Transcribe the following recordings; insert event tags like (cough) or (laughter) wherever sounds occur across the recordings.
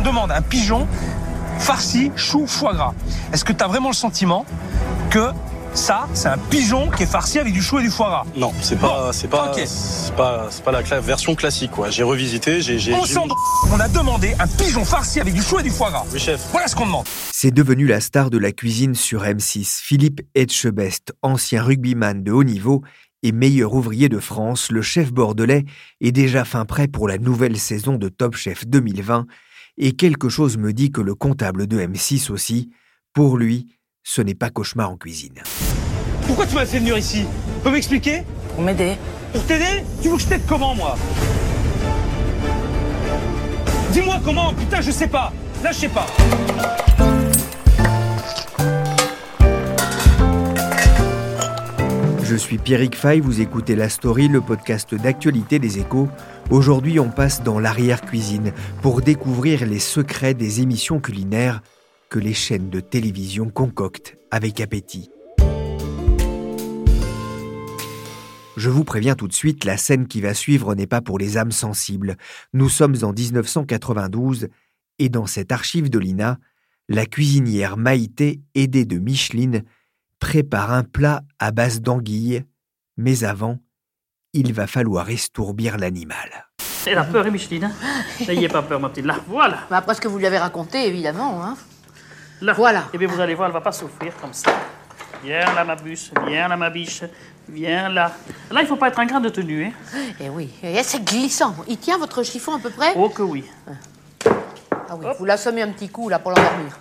On demande un pigeon farci chou foie gras. Est-ce que tu as vraiment le sentiment que ça, c'est un pigeon qui est farci avec du chou et du foie gras? Non, c'est pas, Bon, c'est pas, c'est pas, c'est pas la cla- version classique quoi. J'ai revisité, j'ai, On a demandé un pigeon farci avec du chou et du foie gras. Oui chef. Voilà ce qu'on demande. C'est devenu la star de la cuisine sur M6. Philippe Etchebest, ancien rugbyman de haut niveau et meilleur ouvrier de France, le chef bordelais est déjà fin prêt pour la nouvelle saison de Top Chef 2020 et quelque chose me dit que le comptable de M6 aussi, pour lui, ce n'est pas cauchemar en cuisine. Pourquoi tu m'as fait venir ici? Tu peux m'expliquer? Pour m'aider. Pour t'aider? Tu veux que je t'aide comment, moi? Dis-moi comment Putain, je sais pas. Là, je sais pas. Je suis Pierrick Fay, vous écoutez La Story, le podcast d'actualité des échos. Aujourd'hui, on passe dans l'arrière-cuisine pour découvrir les secrets des émissions culinaires que les chaînes de télévision concoctent avec appétit. Je vous préviens tout de suite, la scène qui va suivre n'est pas pour les âmes sensibles. Nous sommes en 1992 et dans cette archive de l'INA, la cuisinière Maïté, aidée de Micheline, prépare un plat à base d'anguilles, mais avant, il va falloir estourbir l'animal. Elle a peur, hein, Micheline hein N'ayez pas peur, ma petite. Là, voilà. Bah, après ce que vous lui avez raconté, évidemment. Hein. Là. Voilà. Eh bien, vous allez voir, elle va pas souffrir comme ça. Viens là, ma bûche. Viens là, ma biche. Viens là. Là, il faut pas être un grain de tenue, hein Eh oui, et c'est glissant. Il tient votre chiffon à peu près? Oh que oui. Ah oui, vous l'assommez un petit coup là pour l'endormir.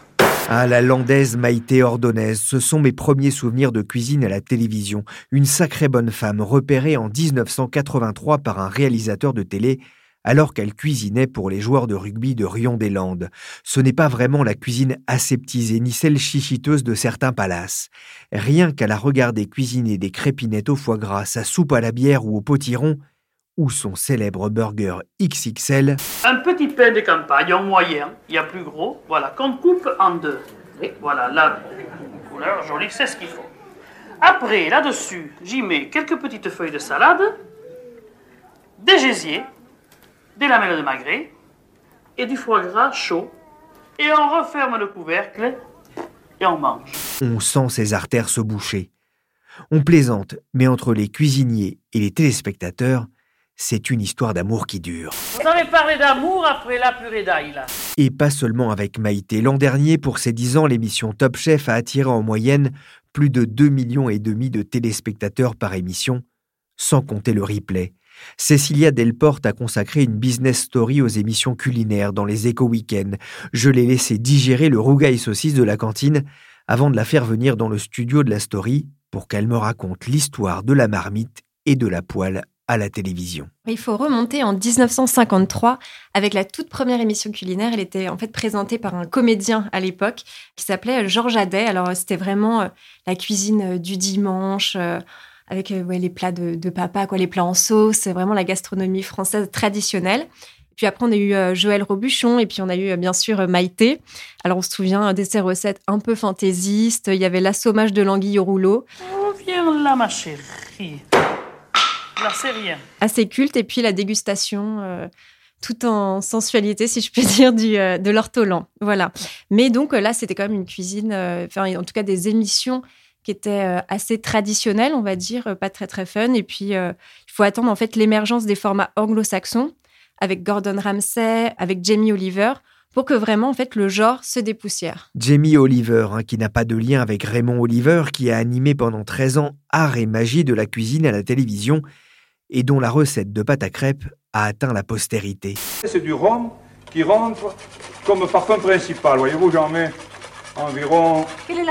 Ah, la landaise Maïté Ordonnaise, ce sont mes premiers souvenirs de cuisine à la télévision. Une sacrée bonne femme, repérée en 1983 par un réalisateur de télé, alors qu'elle cuisinait pour les joueurs de rugby de Rion-des-Landes. Ce n'est pas vraiment la cuisine aseptisée, ni celle chichiteuse de certains palaces. Rien qu'à la regarder cuisiner des crépinettes au foie gras, sa soupe à la bière ou au potiron, ou son célèbre burger XXL, Un petit pain de campagne en moyen, il y a plus gros, voilà, qu'on coupe en deux. Voilà, là, couleur jolie, c'est ce qu'il faut. Après, là-dessus, j'y mets quelques petites feuilles de salade, des gésiers, des lamelles de magret et du foie gras chaud. Et on referme le couvercle et on mange. on sent ses artères se boucher. On plaisante, mais entre les cuisiniers et les téléspectateurs, c'est une histoire d'amour qui dure. Vous avez parlé d'amour après la purée d'ail, là. Et pas seulement avec Maïté. L'an dernier, pour ses 10 ans, l'émission Top Chef a attiré en moyenne plus de 2 millions et demi de téléspectateurs par émission, sans compter le replay. Cécilia Delporte a consacré une business story aux émissions culinaires dans les éco-weekends. Je l'ai laissé digérer le rougail saucisse de la cantine avant de la faire venir dans le studio de la story pour qu'elle me raconte l'histoire de la marmite et de la poêle à la télévision. Il faut remonter en 1953 avec la toute première émission culinaire. Elle était en fait présentée par un comédien à l'époque qui s'appelait Georges Adet. Alors c'était vraiment euh, la cuisine euh, du dimanche euh, avec euh, ouais, les plats de, de papa, quoi, les plats en sauce. C'est vraiment la gastronomie française traditionnelle. Puis après, on a eu euh, Joël Robuchon et puis on a eu euh, bien sûr euh, Maïté. Alors on se souvient euh, de ces recettes un peu fantaisistes. Il y avait l'assommage de l'anguille au rouleau, Oh, viens là, ma chérie. Là, c'est rien. assez culte, et puis la dégustation, euh, tout en sensualité, si je peux (laughs) dire, du, euh, de l'ortolan. Voilà. Mais donc euh, là, c'était quand même une cuisine, euh, enfin, en tout cas des émissions qui étaient euh, assez traditionnelles, on va dire, pas très très fun. Et puis, euh, il faut attendre en fait l'émergence des formats anglo-saxons avec Gordon Ramsay, avec Jamie Oliver, pour que vraiment en fait le genre se dépoussière. Jamie Oliver, hein, qui n'a pas de lien avec Raymond Oliver, qui a animé pendant 13 ans Art et magie de la cuisine à la télévision, et dont la recette de pâte à crêpes a atteint la postérité. C'est du rhum qui rentre comme parfum principal. Voyez-vous, j'en mets environ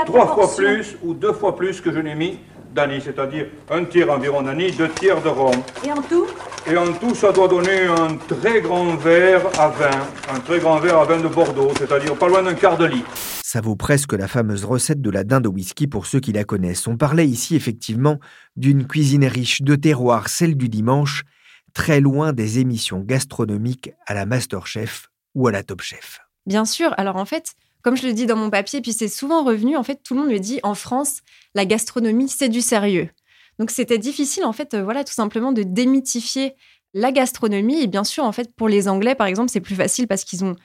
trois fois plus ou deux fois plus que je n'ai mis d'anis, c'est-à-dire un tiers environ d'anis, deux tiers de rhum. Et en tout? Et en tout, ça doit donner un très grand verre à vin, un très grand verre à vin de Bordeaux, c'est-à-dire pas loin d'un quart de litre. Ça vaut presque la fameuse recette de la dinde au whisky pour ceux qui la connaissent. On parlait ici effectivement d'une cuisine riche de terroir, celle du dimanche, très loin des émissions gastronomiques à la Masterchef ou à la Top Chef. Bien sûr. Alors en fait, comme je le dis dans mon papier, puis c'est souvent revenu, en fait, tout le monde me dit en France, la gastronomie, c'est du sérieux. Donc c'était difficile, en fait, euh, voilà, tout simplement de démythifier la gastronomie. Et bien sûr, en fait, pour les Anglais, par exemple, c'est plus facile parce qu'ils ont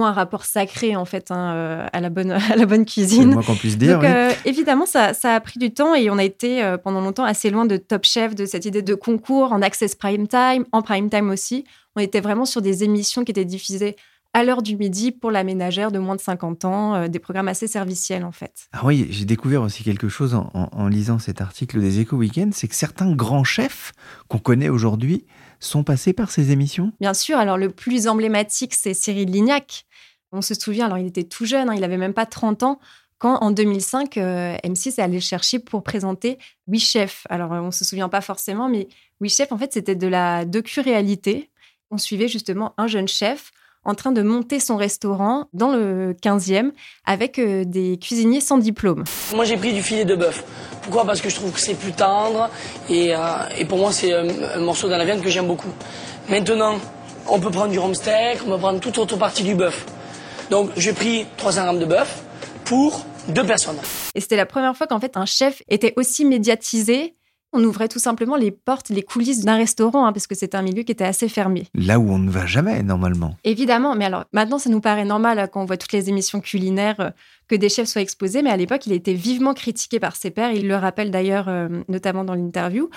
un rapport sacré en fait hein, euh, à la bonne (laughs) à la bonne cuisine. Qu'on puisse dire. Donc euh, évidemment ça, ça, a pris du temps et on a été pendant longtemps assez loin de Top Chef, de cette idée de concours en access prime time, en prime time aussi. On était vraiment sur des émissions qui étaient diffusées à l'heure du midi pour la ménagère de moins de 50 ans, euh, des programmes assez serviciels en fait. Ah oui, j'ai découvert aussi quelque chose en, lisant cet article des Éco Weekend, c'est que certains grands chefs qu'on connaît aujourd'hui sont passés par ces émissions. Bien sûr, alors le plus emblématique c'est Cyril Lignac. On se souvient, alors il était tout jeune, hein, il avait même pas 30 ans quand en 2005, euh, M6 est allé chercher pour présenter Oui Chef. Alors on se souvient pas forcément, mais Oui Chef, en fait, c'était de la docu-réalité. On suivait justement un jeune chef en train de monter son restaurant dans le 15e avec euh, des cuisiniers sans diplôme. Moi j'ai pris du filet de bœuf. Pourquoi? Parce que je trouve que c'est plus tendre et, euh, pour moi c'est un, morceau dans la viande que j'aime beaucoup. Maintenant, on peut prendre du steak, on peut prendre toute autre partie du bœuf. Donc j'ai pris 300 grammes de bœuf pour deux personnes. Et c'était la première fois qu'en fait un chef était aussi médiatisé on ouvrait tout simplement les portes, les coulisses d'un restaurant, hein, parce que c'était un milieu qui était assez fermé. Là où on ne va jamais, normalement. Évidemment, mais alors maintenant, ça nous paraît normal euh, quand on voit toutes les émissions culinaires euh, que des chefs soient exposés, mais à l'époque, il était vivement critiqué par ses pairs. Il le rappelle d'ailleurs, euh, notamment dans l'interview.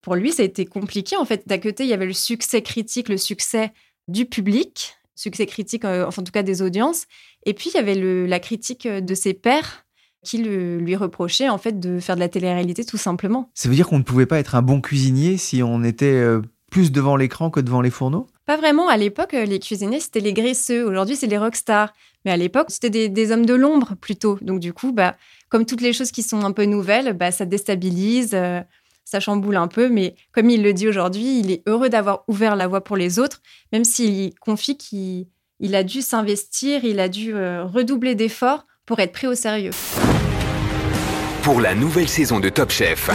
Pour lui, ça a été compliqué. En fait, d'un côté, il y avait le succès critique, le succès du public, succès critique, enfin, en tout cas des audiences. Et puis, il y avait la critique de ses pairs qui lui reprochait en fait de faire de la télé-réalité tout simplement. Ça veut dire qu'on ne pouvait pas être un bon cuisinier si on était euh, plus devant l'écran que devant les fourneaux? Pas vraiment. À l'époque, euh, les cuisiniers, c'était les graisseux. Aujourd'hui, c'est les rockstars. Mais à l'époque, c'était des, hommes de l'ombre plutôt. Donc du coup, bah, comme toutes les choses qui sont un peu nouvelles, bah, ça déstabilise, euh, ça chamboule un peu. Mais comme il le dit aujourd'hui, il est heureux d'avoir ouvert la voie pour les autres, même s'il confie qu'il a dû s'investir, il a dû redoubler d'efforts pour être pris au sérieux. Pour la nouvelle saison de Top Chef,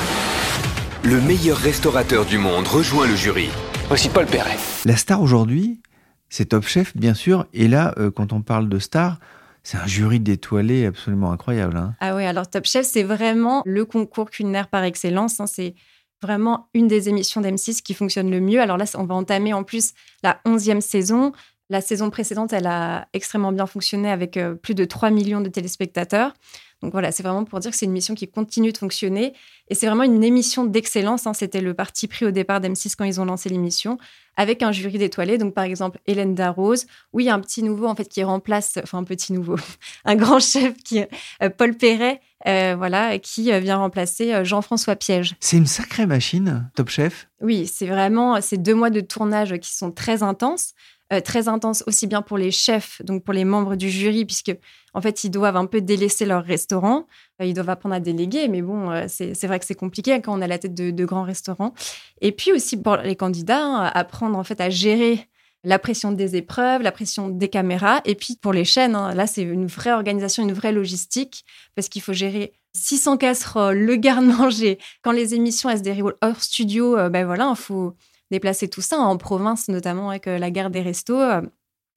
le meilleur restaurateur du monde rejoint le jury. Voici Paul Perret. La star aujourd'hui, c'est Top Chef, bien sûr. Et là, euh, quand on parle de star, c'est un jury d'étoilés absolument incroyable. Hein. Ah oui, alors Top Chef, c'est vraiment le concours culinaire par excellence. Hein. C'est vraiment une des émissions d'M6 qui fonctionne le mieux. Alors là, on va entamer en plus la 11e saison. La saison précédente, elle a extrêmement bien fonctionné avec euh, plus de 3 millions de téléspectateurs. Donc voilà, c'est vraiment pour dire que c'est une mission qui continue de fonctionner. Et c'est vraiment une émission d'excellence. Hein. C'était le parti pris au départ d'M6 quand ils ont lancé l'émission, avec un jury d'étoilés. Donc par exemple, Hélène Darroze. Oui, il y a un petit nouveau en fait qui remplace, enfin un petit nouveau, (laughs) un grand chef qui, euh, Paul Perret, euh, voilà, qui vient remplacer Jean-François Piège. C'est une sacrée machine, Top Chef. Oui, c'est vraiment ces deux mois de tournage qui sont très intenses. Euh, très intense aussi bien pour les chefs, donc pour les membres du jury, puisque en fait ils doivent un peu délaisser leur restaurant, euh, ils doivent apprendre à déléguer, mais bon, euh, c'est vrai que c'est compliqué quand on a la tête de, grands restaurants. Et puis aussi pour les candidats, hein, apprendre en fait à gérer la pression des épreuves, la pression des caméras, et puis pour les chaînes, hein, là c'est une vraie organisation, une vraie logistique, parce qu'il faut gérer 600 casseroles, le garde-manger. Quand les émissions elles se déroulent hors studio, ben voilà, il faut déplacer tout ça en province, notamment avec la gare des restos. Euh,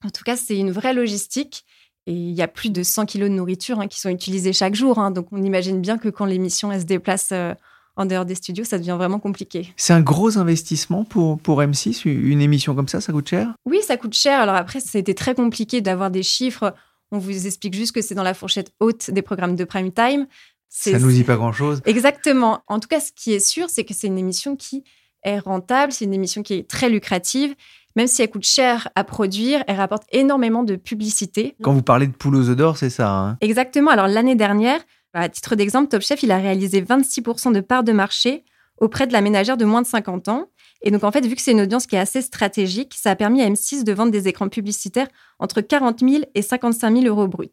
en tout cas, c'est une vraie logistique. Et il y a plus de 100 kilos de nourriture hein, qui sont utilisés chaque jour. Hein. donc, on imagine bien que quand l'émission se déplace euh, en dehors des studios, ça devient vraiment compliqué. C'est un gros investissement pour, pour M6 Une émission comme ça, ça coûte cher? Oui, ça coûte cher. Alors après, c'était très compliqué d'avoir des chiffres. On vous explique juste que c'est dans la fourchette haute des programmes de prime time. Ça nous dit pas grand-chose. Exactement. En tout cas, ce qui est sûr, c'est que c'est une émission qui est rentable, c'est une émission qui est très lucrative. Même si elle coûte cher à produire, elle rapporte énormément de publicité. Quand vous parlez de poule aux œufs d'or, c'est ça hein? Exactement. Alors l'année dernière, à titre d'exemple, Top Chef, il a réalisé 26% de parts de marché auprès de la ménagère de moins de 50 ans. Et donc, en fait, vu que c'est une audience qui est assez stratégique, ça a permis à M6 de vendre des écrans publicitaires entre 40 000 et 55 000 euros bruts.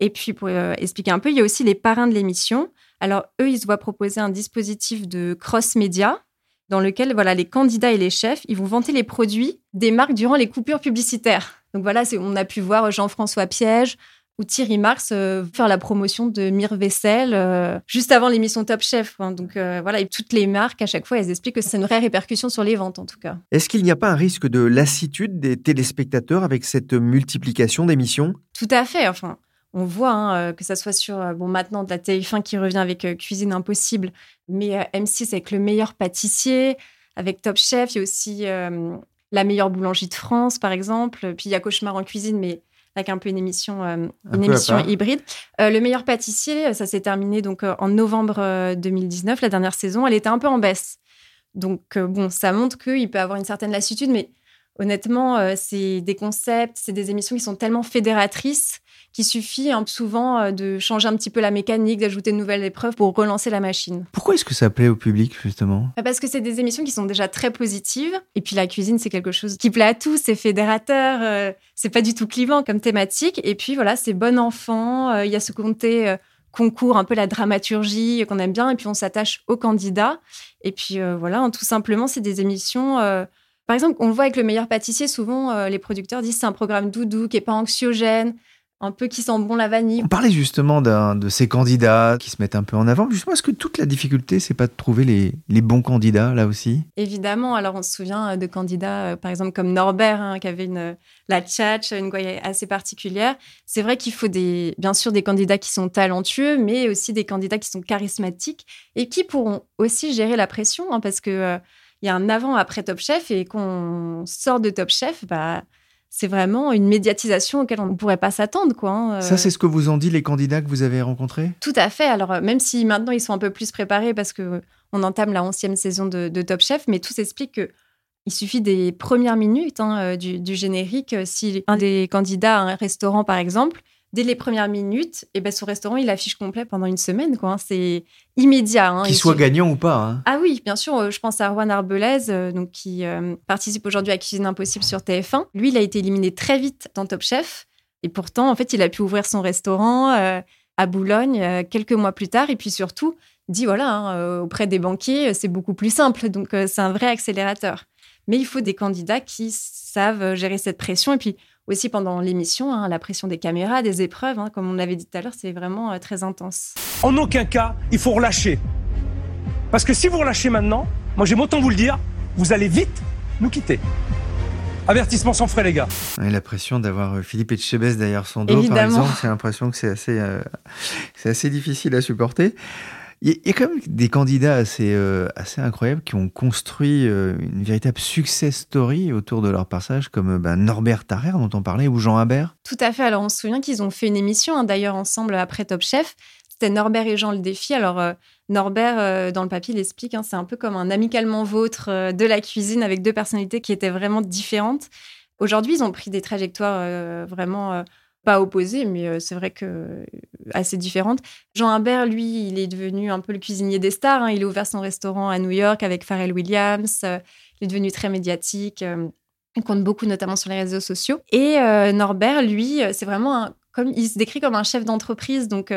Et puis, pour euh, expliquer un peu, il y a aussi les parrains de l'émission. Alors, eux, ils se voient proposer un dispositif de cross-média dans lequel voilà les candidats et les chefs, ils vont vanter les produits des marques durant les coupures publicitaires. Donc voilà, on a pu voir Jean-François Piège ou Thierry Marx euh, faire la promotion de Mire Vaisselle euh, juste avant l'émission Top Chef. Hein. Donc euh, voilà, et toutes les marques à chaque fois, elles expliquent que c'est une vraie répercussion sur les ventes en tout cas. Est-ce qu'il n'y a pas un risque de lassitude des téléspectateurs avec cette multiplication d'émissions? Tout à fait. Enfin, on voit hein, que ça soit sur bon maintenant de la TF1 qui revient avec Cuisine Impossible, mais M6 avec le meilleur pâtissier, avec Top Chef, il y a aussi la meilleure boulangerie de France par exemple, puis il y a Cauchemar en cuisine, mais avec un peu une émission, une émission hybride. le meilleur pâtissier, ça s'est terminé donc en novembre 2019, la dernière saison, elle était un peu en baisse. Donc bon, ça montre qu'il peut avoir une certaine lassitude, mais honnêtement, c'est des concepts, c'est des émissions qui sont tellement fédératrices qu'il suffit hein, souvent euh, de changer un petit peu la mécanique, d'ajouter de nouvelles épreuves pour relancer la machine. Pourquoi est-ce que ça plaît au public, justement? Bah, Parce que c'est des émissions qui sont déjà très positives. Et puis la cuisine, c'est quelque chose qui plaît à tous, c'est fédérateur, euh, c'est pas du tout clivant comme thématique. Et puis voilà, c'est bon enfant, euh, il y a ce côté concours, un peu la dramaturgie qu'on aime bien, et puis on s'attache aux candidats. Et puis voilà, hein, tout simplement, c'est des émissions. Par exemple, on le voit avec le meilleur pâtissier, souvent les producteurs disent c'est un programme doudou qui est pas anxiogène, un peu qui sent bon la vanille. On parlait justement de ces candidats qui se mettent un peu en avant. Justement, est-ce que toute la difficulté, c'est pas de trouver les, bons candidats là aussi? Évidemment. Alors, on se souvient de candidats, euh, par exemple, comme Norbert, hein, qui avait une, la tchatch, une goye assez particulière. C'est vrai qu'il faut des, bien sûr des candidats qui sont talentueux, mais aussi des candidats qui sont charismatiques et qui pourront aussi gérer la pression, hein, parce que euh, il y a un avant-après Top Chef et qu'on sort de Top Chef, bah, c'est vraiment une médiatisation auquel on ne pourrait pas s'attendre. quoi. Hein, Ça, c'est ce que vous ont dit les candidats que vous avez rencontrés? Tout à fait. Alors, euh, même si maintenant ils sont un peu plus préparés parce que on entame la 11e saison de, Top Chef, mais tout s'explique que il suffit des premières minutes hein, euh, du, du, générique. Euh, si un des candidats a un restaurant, par exemple, dès les premières minutes, et eh ben, son restaurant, il affiche complet pendant une semaine. Quoi. Hein. C'est immédiat. Hein, Qu'il soit gagnant ou pas. Hein. Ah oui, bien sûr. Euh, je pense à Juan Arbelez, euh, donc, qui euh, participe aujourd'hui à Cuisine Impossible sur TF1. Lui, il a été éliminé très vite dans Top Chef. Et pourtant, en fait, il a pu ouvrir son restaurant à Boulogne quelques mois plus tard. Et puis surtout, dit voilà, auprès des banquiers, c'est beaucoup plus simple. (laughs) Donc, c'est un vrai accélérateur. Mais il faut des candidats qui savent gérer cette pression. Et puis, aussi pendant l'émission, hein, la pression des caméras, des épreuves, hein, comme on l'avait dit tout à l'heure, c'est vraiment euh, très intense. En aucun cas, il faut relâcher. Parce que si vous relâchez maintenant, moi j'aime autant vous le dire, vous allez vite nous quitter. Avertissement sans frais, les gars. Et la pression d'avoir euh, Philippe Etchebest derrière son dos, par exemple, c'est l'impression que c'est assez, euh, c'est assez difficile à supporter. Il y a quand même des candidats assez, euh, assez incroyables qui ont construit euh, une véritable success story autour de leur passage, comme euh, ben, Norbert Tarrer, dont on parlait, ou Jean Habert. Tout à fait. Alors, on se souvient qu'ils ont fait une émission, hein, d'ailleurs, ensemble après Top Chef. C'était Norbert et Jean le défi. Alors, Norbert, dans le papier, il explique, hein, c'est un peu comme un amicalement vôtre de la cuisine avec deux personnalités qui étaient vraiment différentes. Aujourd'hui, ils ont pris des trajectoires vraiment pas opposées, mais euh, c'est vrai que euh, assez différentes. Jean Humbert, lui, il est devenu un peu le cuisinier des stars. Hein. Il a ouvert son restaurant à New York avec Pharrell Williams. Euh, il est devenu très médiatique. il compte beaucoup, notamment sur les réseaux sociaux. Et Norbert, lui, c'est vraiment un, comme il se décrit comme un chef d'entreprise. Donc,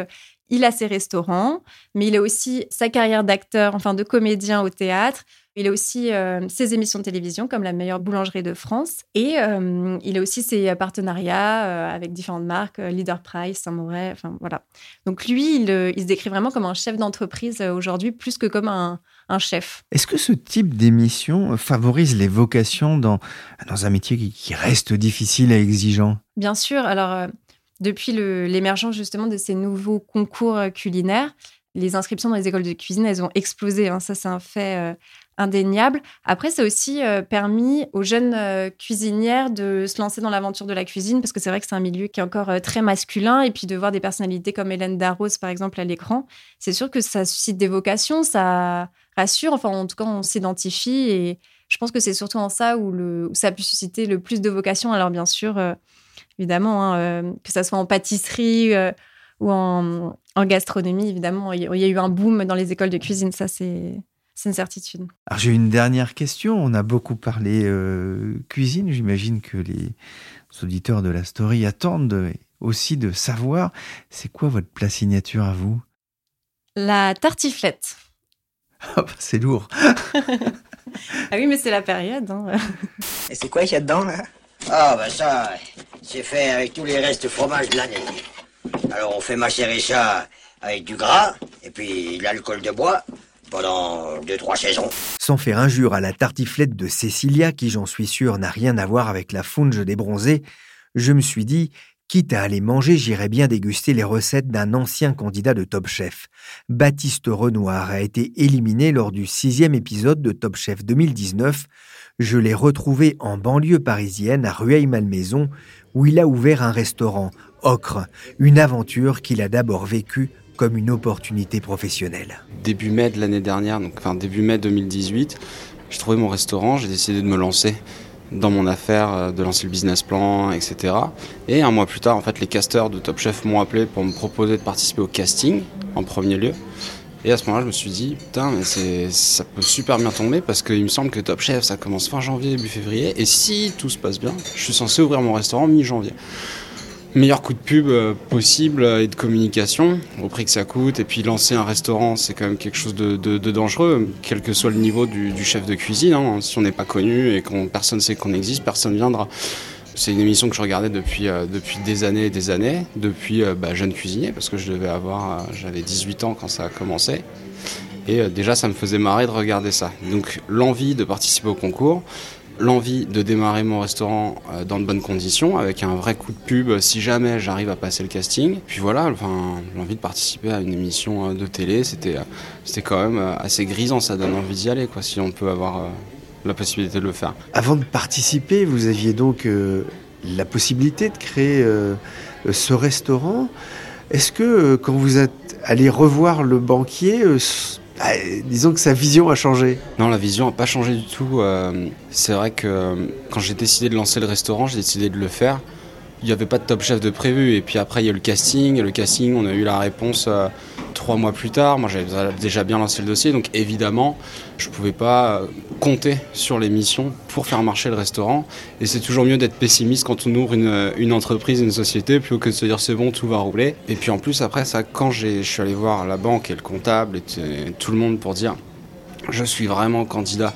il a ses restaurants, mais il a aussi sa carrière d'acteur, enfin de comédien au théâtre. Il a aussi euh, ses émissions de télévision comme la meilleure boulangerie de France. Et euh, il a aussi ses partenariats euh, avec différentes marques, Leader Price, Saint-Mauré, enfin voilà. Donc lui, il, se décrit vraiment comme un chef d'entreprise aujourd'hui, plus que comme un, chef. Est-ce que ce type d'émission favorise les vocations dans, dans un métier qui, reste difficile et exigeant? Bien sûr. Alors, depuis l'émergence justement de ces nouveaux concours culinaires, les inscriptions dans les écoles de cuisine, elles ont explosé. Hein. Ça, c'est un fait indéniable. Après, ça a aussi euh, permis aux jeunes euh, cuisinières de se lancer dans l'aventure de la cuisine, parce que c'est vrai que c'est un milieu qui est encore euh, très masculin, et puis de voir des personnalités comme Hélène Darroze, par exemple, à l'écran, c'est sûr que ça suscite des vocations, ça rassure, enfin, en tout cas, on s'identifie, et je pense que c'est surtout en ça où, ça a pu susciter le plus de vocations. Alors, bien sûr, évidemment, hein, que ça soit en pâtisserie ou en, en gastronomie, évidemment, il y a eu un boom dans les écoles de cuisine, ça, c'est c'est une certitude. Alors j'ai une dernière question. On a beaucoup parlé euh, cuisine. J'imagine que les auditeurs de la story attendent aussi de savoir c'est quoi votre plat signature à vous? La tartiflette. Ah (laughs) bah, c'est lourd. ah oui, mais c'est la période. Hein. Et c'est quoi qu'il y a dedans, là? Ah, bah ça, c'est fait avec tous les restes de fromage de l'année. Alors on fait macérer ça avec du gras et puis de l'alcool de bois pendant deux, trois saisons. Sans faire injure à la tartiflette de Cécilia, qui j'en suis sûr n'a rien à voir avec la fonge des bronzés, je me suis dit, quitte à aller manger, j'irais bien déguster les recettes d'un ancien candidat de Top Chef. Baptiste Renoir a été éliminé lors du sixième épisode de Top Chef 2019. Je l'ai retrouvé en banlieue parisienne à Rueil-Malmaison, où il a ouvert un restaurant, Ocre, une aventure qu'il a d'abord vécue comme une opportunité professionnelle. Début mai de l'année dernière, donc enfin début mai 2018, j'ai trouvé mon restaurant, j'ai décidé de me lancer dans mon affaire, euh, de lancer le business plan, etc. Et un mois plus tard, en fait, les casteurs de Top Chef m'ont appelé pour me proposer de participer au casting en premier lieu. Et à ce moment-là, je me suis dit, putain, mais ça peut super bien tomber parce qu'il me semble que Top Chef, ça commence fin janvier, début février. Et si tout se passe bien, je suis censé ouvrir mon restaurant mi-janvier meilleur coup de pub euh, possible et de communication au prix que ça coûte. Et puis lancer un restaurant, c'est quand même quelque chose de, dangereux, quel que soit le niveau du, chef de cuisine. Hein. Si on n'est pas connu et qu'on personne ne sait qu'on existe, personne viendra. C'est une émission que je regardais depuis, euh, depuis des années et des années, depuis euh, bah, jeune cuisinier, parce que je devais avoir, j'avais 18 ans quand ça a commencé. Et déjà, ça me faisait marrer de regarder ça. Donc l'envie de participer au concours, l'envie de démarrer mon restaurant euh, dans de bonnes conditions, avec un vrai coup de pub euh, si jamais j'arrive à passer le casting. Puis voilà, enfin, l'envie de participer à une émission euh, de télé, c'était, c'était quand même assez grisant, ça donne envie d'y aller, quoi, si on peut avoir la possibilité de le faire. Avant de participer, vous aviez donc la possibilité de créer ce restaurant. Est-ce que quand vous êtes allé revoir le banquier, ah, disons que sa vision a changé. Non, la vision n'a pas changé du tout. Euh, c'est vrai que euh, quand j'ai décidé de lancer le restaurant, j'ai décidé de le faire il n'y avait pas de top chef de prévu. Et puis après, il y a eu le casting. Et le casting, on a eu la réponse euh, trois mois plus tard. Moi, j'avais déjà bien lancé le dossier. Donc évidemment, je ne pouvais pas euh, compter sur l'émission pour faire marcher le restaurant. Et c'est toujours mieux d'être pessimiste quand on ouvre une, une, entreprise, une société, plutôt que de se dire c'est bon, tout va rouler. Et puis en plus, après ça, quand je suis allé voir la banque et le comptable et tout le monde pour dire je suis vraiment candidat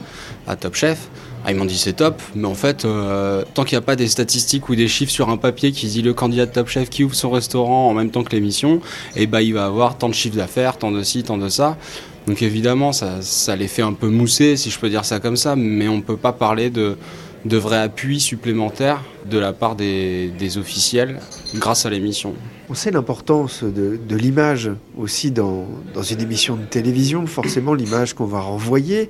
à Top Chef, ah, ils m'ont dit c'est top, mais en fait, euh, tant qu'il n'y a pas des statistiques ou des chiffres sur un papier qui dit le candidat de Top Chef qui ouvre son restaurant en même temps que l'émission, et eh bah ben, il va avoir tant de chiffres d'affaires, tant de ci, tant de ça. Donc évidemment, ça, ça les fait un peu mousser, si je peux dire ça comme ça, mais on ne peut pas parler de, de vrai appui supplémentaire de la part des, officiels grâce à l'émission. On sait l'importance de, l'image aussi dans, une émission de télévision, forcément l'image qu'on va renvoyer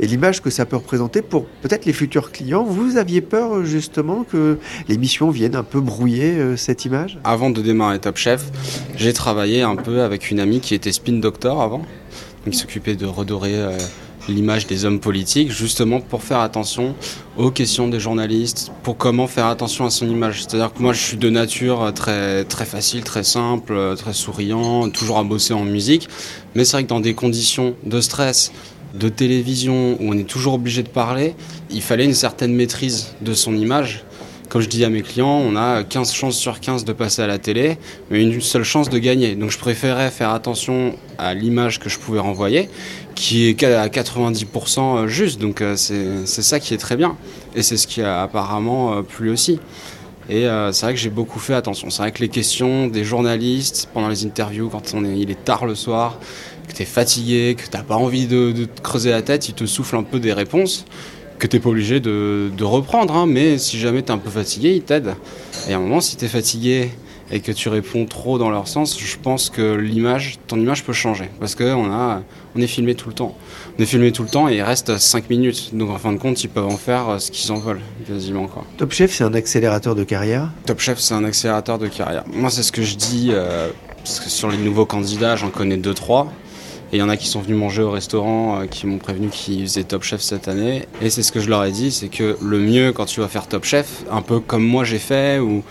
et l'image que ça peut représenter pour peut-être les futurs clients. Vous aviez peur justement que l'émission vienne un peu brouiller euh, cette image? Avant de démarrer Top Chef, j'ai travaillé un peu avec une amie qui était spin doctor avant, qui s'occupait de redorer... Euh, l'image des hommes politiques, justement pour faire attention aux questions des journalistes, pour comment faire attention à son image. C'est-à-dire que moi, je suis de nature très, très facile, très simple, très souriant, toujours à bosser en musique. Mais c'est vrai que dans des conditions de stress, de télévision, où on est toujours obligé de parler, il fallait une certaine maîtrise de son image. Comme je dis à mes clients, on a 15 chances sur 15 de passer à la télé, mais une seule chance de gagner. Donc je préférais faire attention à l'image que je pouvais renvoyer qui est à 90% euh, juste. Donc euh, c'est ça qui est très bien. Et c'est ce qui a apparemment euh, plu aussi. Et c'est vrai que j'ai beaucoup fait attention. C'est vrai que les questions des journalistes pendant les interviews, quand il est tard le soir, que tu es fatigué, que tu n'as pas envie de, creuser la tête, ils te soufflent un peu des réponses que tu n'es pas obligé de, de reprendre. Hein. mais si jamais tu es un peu fatigué, ils t'aident. Et à un moment, si tu es fatigué et que tu réponds trop dans leur sens, je pense que l'image, ton image peut changer. Parce qu'on a, on est filmé tout le temps. On est filmé tout le temps et il reste 5 minutes. Donc en fin de compte, ils peuvent en faire euh, ce qu'ils en veulent, quasiment. Quoi. Top Chef, c'est un accélérateur de carrière? Top Chef, c'est un accélérateur de carrière. Moi, c'est ce que je dis, euh, parce que sur les nouveaux candidats, j'en connais 2-3. Et il y en a qui sont venus manger au restaurant, euh, qui m'ont prévenu qu'ils faisaient Top Chef cette année. Et c'est ce que je leur ai dit, c'est que le mieux quand tu vas faire Top Chef, un peu comme moi j'ai fait, ou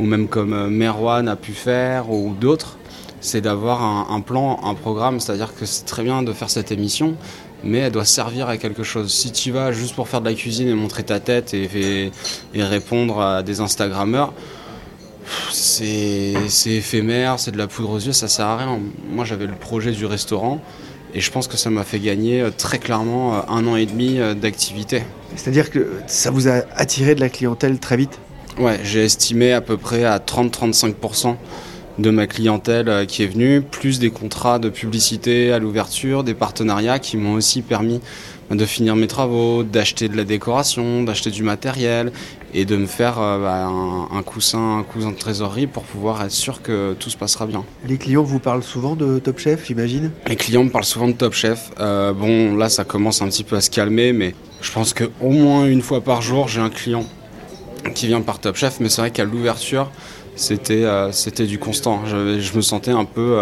ou même comme euh, Merwan a pu faire ou d'autres, c'est d'avoir un, plan, un programme, c'est-à-dire que c'est très bien de faire cette émission, mais elle doit servir à quelque chose. Si tu vas juste pour faire de la cuisine et montrer ta tête et, et, répondre à des Instagrammeurs, c'est éphémère, c'est de la poudre aux yeux, ça sert à rien. Moi j'avais le projet du restaurant Et je pense que ça m'a fait gagner très clairement un an et demi d'activité. C'est-à-dire que ça vous a attiré de la clientèle très vite? Ouais, j'ai estimé à peu près à 30-35% de ma clientèle qui est venue, plus des contrats de publicité à l'ouverture, des partenariats qui m'ont aussi permis de finir mes travaux, d'acheter de la décoration, d'acheter du matériel et de me faire euh, bah, un, coussin, un cousin de trésorerie pour pouvoir être sûr que tout se passera bien. Les clients vous parlent souvent de Top Chef, j'imagine? Les clients me parlent souvent de Top Chef. Euh, bon, là, ça commence un petit peu à se calmer, mais je pense qu'au moins une fois par jour, j'ai un client qui vient par Top Chef. Mais c'est vrai qu'à l'ouverture, c'était euh, c'était du constant. Je, je, me sentais un peu.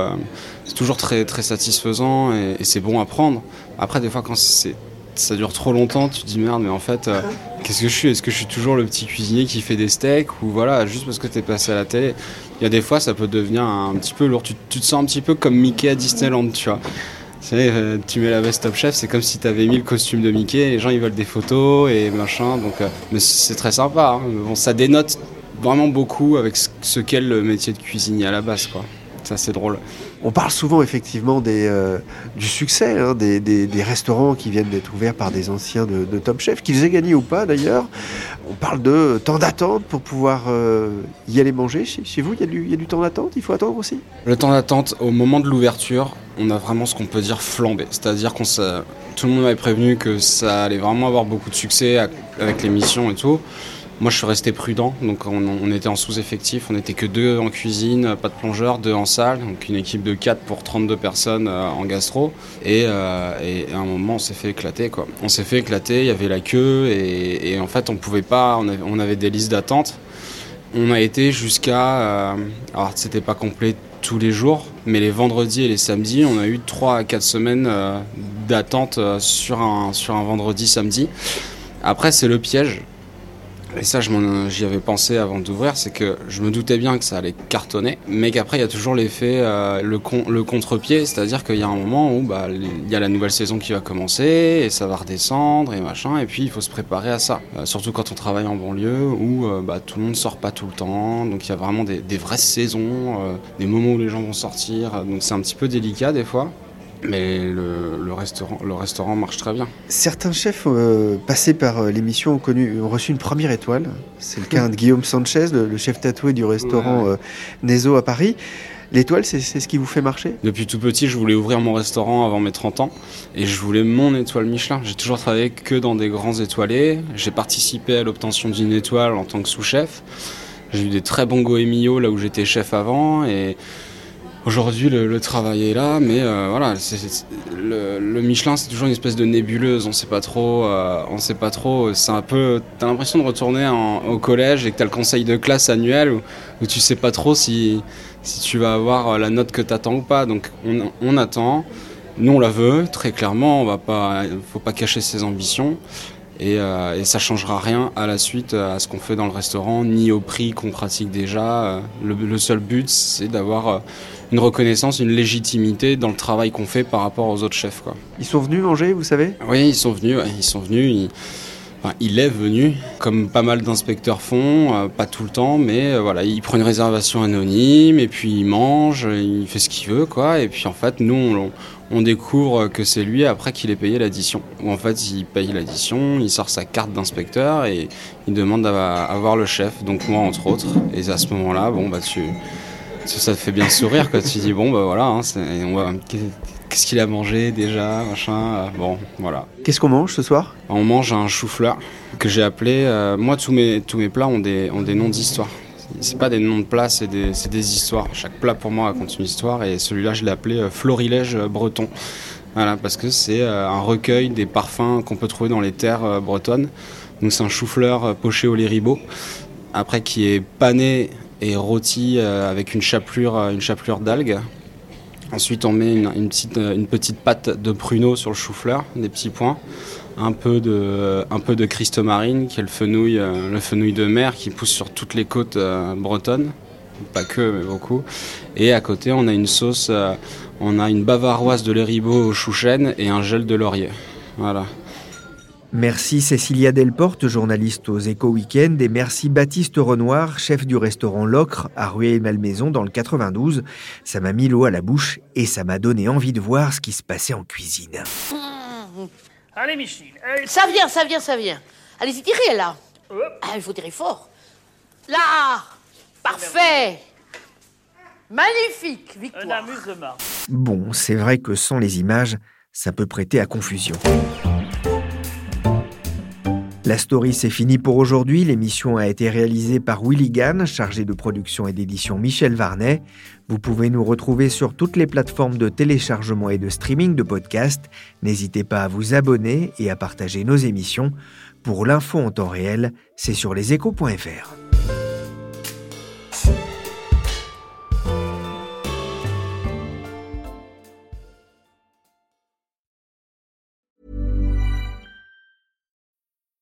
c'est toujours très, très satisfaisant et, et c'est bon à prendre. Après, des fois, quand c'est ça dure trop longtemps, tu te dis merde, mais en fait, euh, qu'est-ce que je suis? Est-ce que je suis toujours le petit cuisinier qui fait des steaks Ou voilà, juste parce que t'es passé à la télé? Il y a des fois, ça peut devenir un petit peu lourd. Tu, te sens un petit peu comme Mickey à Disneyland, tu vois. Tu, euh, tu mets la veste Top Chef, c'est comme si t'avais mis le costume de Mickey, les gens ils veulent des photos et machin, donc euh, mais c'est très sympa. Hein. Bon, ça dénote vraiment beaucoup avec ce qu'est le métier de cuisinier à la base, quoi. Ça c'est drôle. On parle souvent effectivement euh, du succès hein, des, restaurants qui viennent d'être ouverts par des anciens de, Top Chef, qu'ils aient gagné ou pas d'ailleurs. On parle de temps d'attente pour pouvoir euh, y aller manger. Chez, vous, il y, a du, y a du temps d'attente Il faut attendre aussi? Le temps d'attente, au moment de l'ouverture, on a vraiment ce qu'on peut dire flambé. C'est-à-dire qu'on tout le monde avait prévenu que ça allait vraiment avoir beaucoup de succès avec l'émission et tout. Moi, je suis resté prudent, donc on, était en sous-effectif, on n'était que deux en cuisine, pas de plongeur, deux en salle, donc une équipe de 4 pour 32 personnes euh, en gastro. Euh, et, à un moment, on s'est fait éclater, quoi. On s'est fait éclater, il y avait la queue, et, en fait, on pouvait pas, on avait, des listes d'attente. On a été jusqu'à, euh, alors c'était pas complet tous les jours, mais les vendredis et les samedis, on a eu 3 à 4 semaines d'attente sur un, sur un vendredi, samedi. Après, c'est le piège et ça, j'y avais pensé avant d'ouvrir, c'est que je me doutais bien que ça allait cartonner, mais qu'après, il y a toujours l'effet, euh, le, le contre-pied, c'est-à-dire qu'il y a un moment où bah, il y a la nouvelle saison qui va commencer, et ça va redescendre, et machin, et puis il faut se préparer à ça. Euh, surtout quand on travaille en banlieue, où euh, bah, tout le monde sort pas tout le temps, donc il y a vraiment des, des vraies saisons, des moments où les gens vont sortir, donc c'est un petit peu délicat des fois. Mais le, restaurant, le restaurant marche très bien. Certains chefs euh, passés par euh, l'émission ont, connu, ont reçu une première étoile. C'est le cas de Guillaume Sanchez, le, chef tatoué du restaurant euh, Nezo à Paris. L'étoile, c'est ce qui vous fait marcher? Depuis tout petit, je voulais ouvrir mon restaurant avant mes 30 ans et je voulais mon étoile Michelin. J'ai toujours travaillé que dans des grands étoilés. J'ai participé à l'obtention d'une étoile en tant que sous-chef. J'ai eu des très bons goémillos là où j'étais chef avant et Aujourd'hui, le, travail est là, mais euh, voilà, le, Michelin, c'est toujours une espèce de nébuleuse. On sait pas trop, euh, on sait pas trop. C'est un peu, t'as l'impression de retourner au collège et que t'as le conseil de classe annuel où, où, tu sais pas trop si, si tu vas avoir euh, la note que t'attends ou pas. Donc on, on, attend. Nous, on la veut très clairement. On va pas, faut pas cacher ses ambitions. Et, euh, et, ça changera rien à la suite à ce qu'on fait dans le restaurant, ni au prix qu'on pratique déjà. Le, le seul but, c'est d'avoir une reconnaissance, une légitimité dans le travail qu'on fait par rapport aux autres chefs. Quoi. Ils sont venus manger, vous savez? Oui, ils sont venus. Ils sont venus. Il est venu, comme pas mal d'inspecteurs font, euh, pas tout le temps, mais euh, voilà, il prend une réservation anonyme et puis il mange, il fait ce qu'il veut, quoi. Et puis en fait, nous, on, découvre que c'est lui après qu'il ait payé l'addition. Ou en fait, il paye l'addition, il sort sa carte d'inspecteur et il demande à, voir le chef, donc moi entre autres. Et à ce moment-là, bon bah tu ça te fait bien sourire quand tu dis bon bah voilà, hein, on qu'est-ce qu'il a mangé déjà, machin, euh, bon voilà. Qu'est-ce qu'on mange ce soir? On mange un chou-fleur que j'ai appelé. Euh, moi tous mes tous mes plats ont des ont des noms d'histoire. C'est pas des noms de plats, c'est des, des, histoires. Chaque plat pour moi raconte une histoire et celui-là je l'ai appelé euh, Florilège breton. Voilà, parce que c'est un recueil des parfums qu'on peut trouver dans les terres bretonnes. Donc c'est un chou-fleur poché au lait ribot, après qui est pané et rôti avec une chapelure, une chapelure d'algues. Ensuite, on met une, petite, euh, pâte de pruneau sur le chou-fleur, des petits points. Un peu de, un de marine, qui est le fenouil, le fenouil de mer qui pousse sur toutes les côtes bretonnes. Pas que, mais beaucoup. Et à côté, on a une sauce, on a une bavaroise de lait ribot au chou et un gel de laurier. Voilà. Merci Cécilia Delporte, journaliste aux Éco Weekend, et merci Baptiste Renoir, chef du restaurant L'Ocre à Rueil-Malmaison dans le 92. Ça m'a mis l'eau à la bouche et ça m'a donné envie de voir ce qui se passait en cuisine. Allez, Michel. Ça vient, ça vient, ça vient. Allez-y, tirez là. Ah, il faut tirer fort. Là Parfait Magnifique, victoire. Un amusement. Bon, c'est vrai que sans les images, ça peut prêter à confusion. La story, c'est fini pour aujourd'hui. L'émission a été réalisée par Willy Gann, chargé de production et d'édition Michel Varnet. Vous pouvez nous retrouver sur toutes les plateformes de téléchargement et de streaming de podcasts. N'hésitez pas à vous abonner et à partager nos émissions. Pour l'info en temps réel, c'est sur leséchos.fr.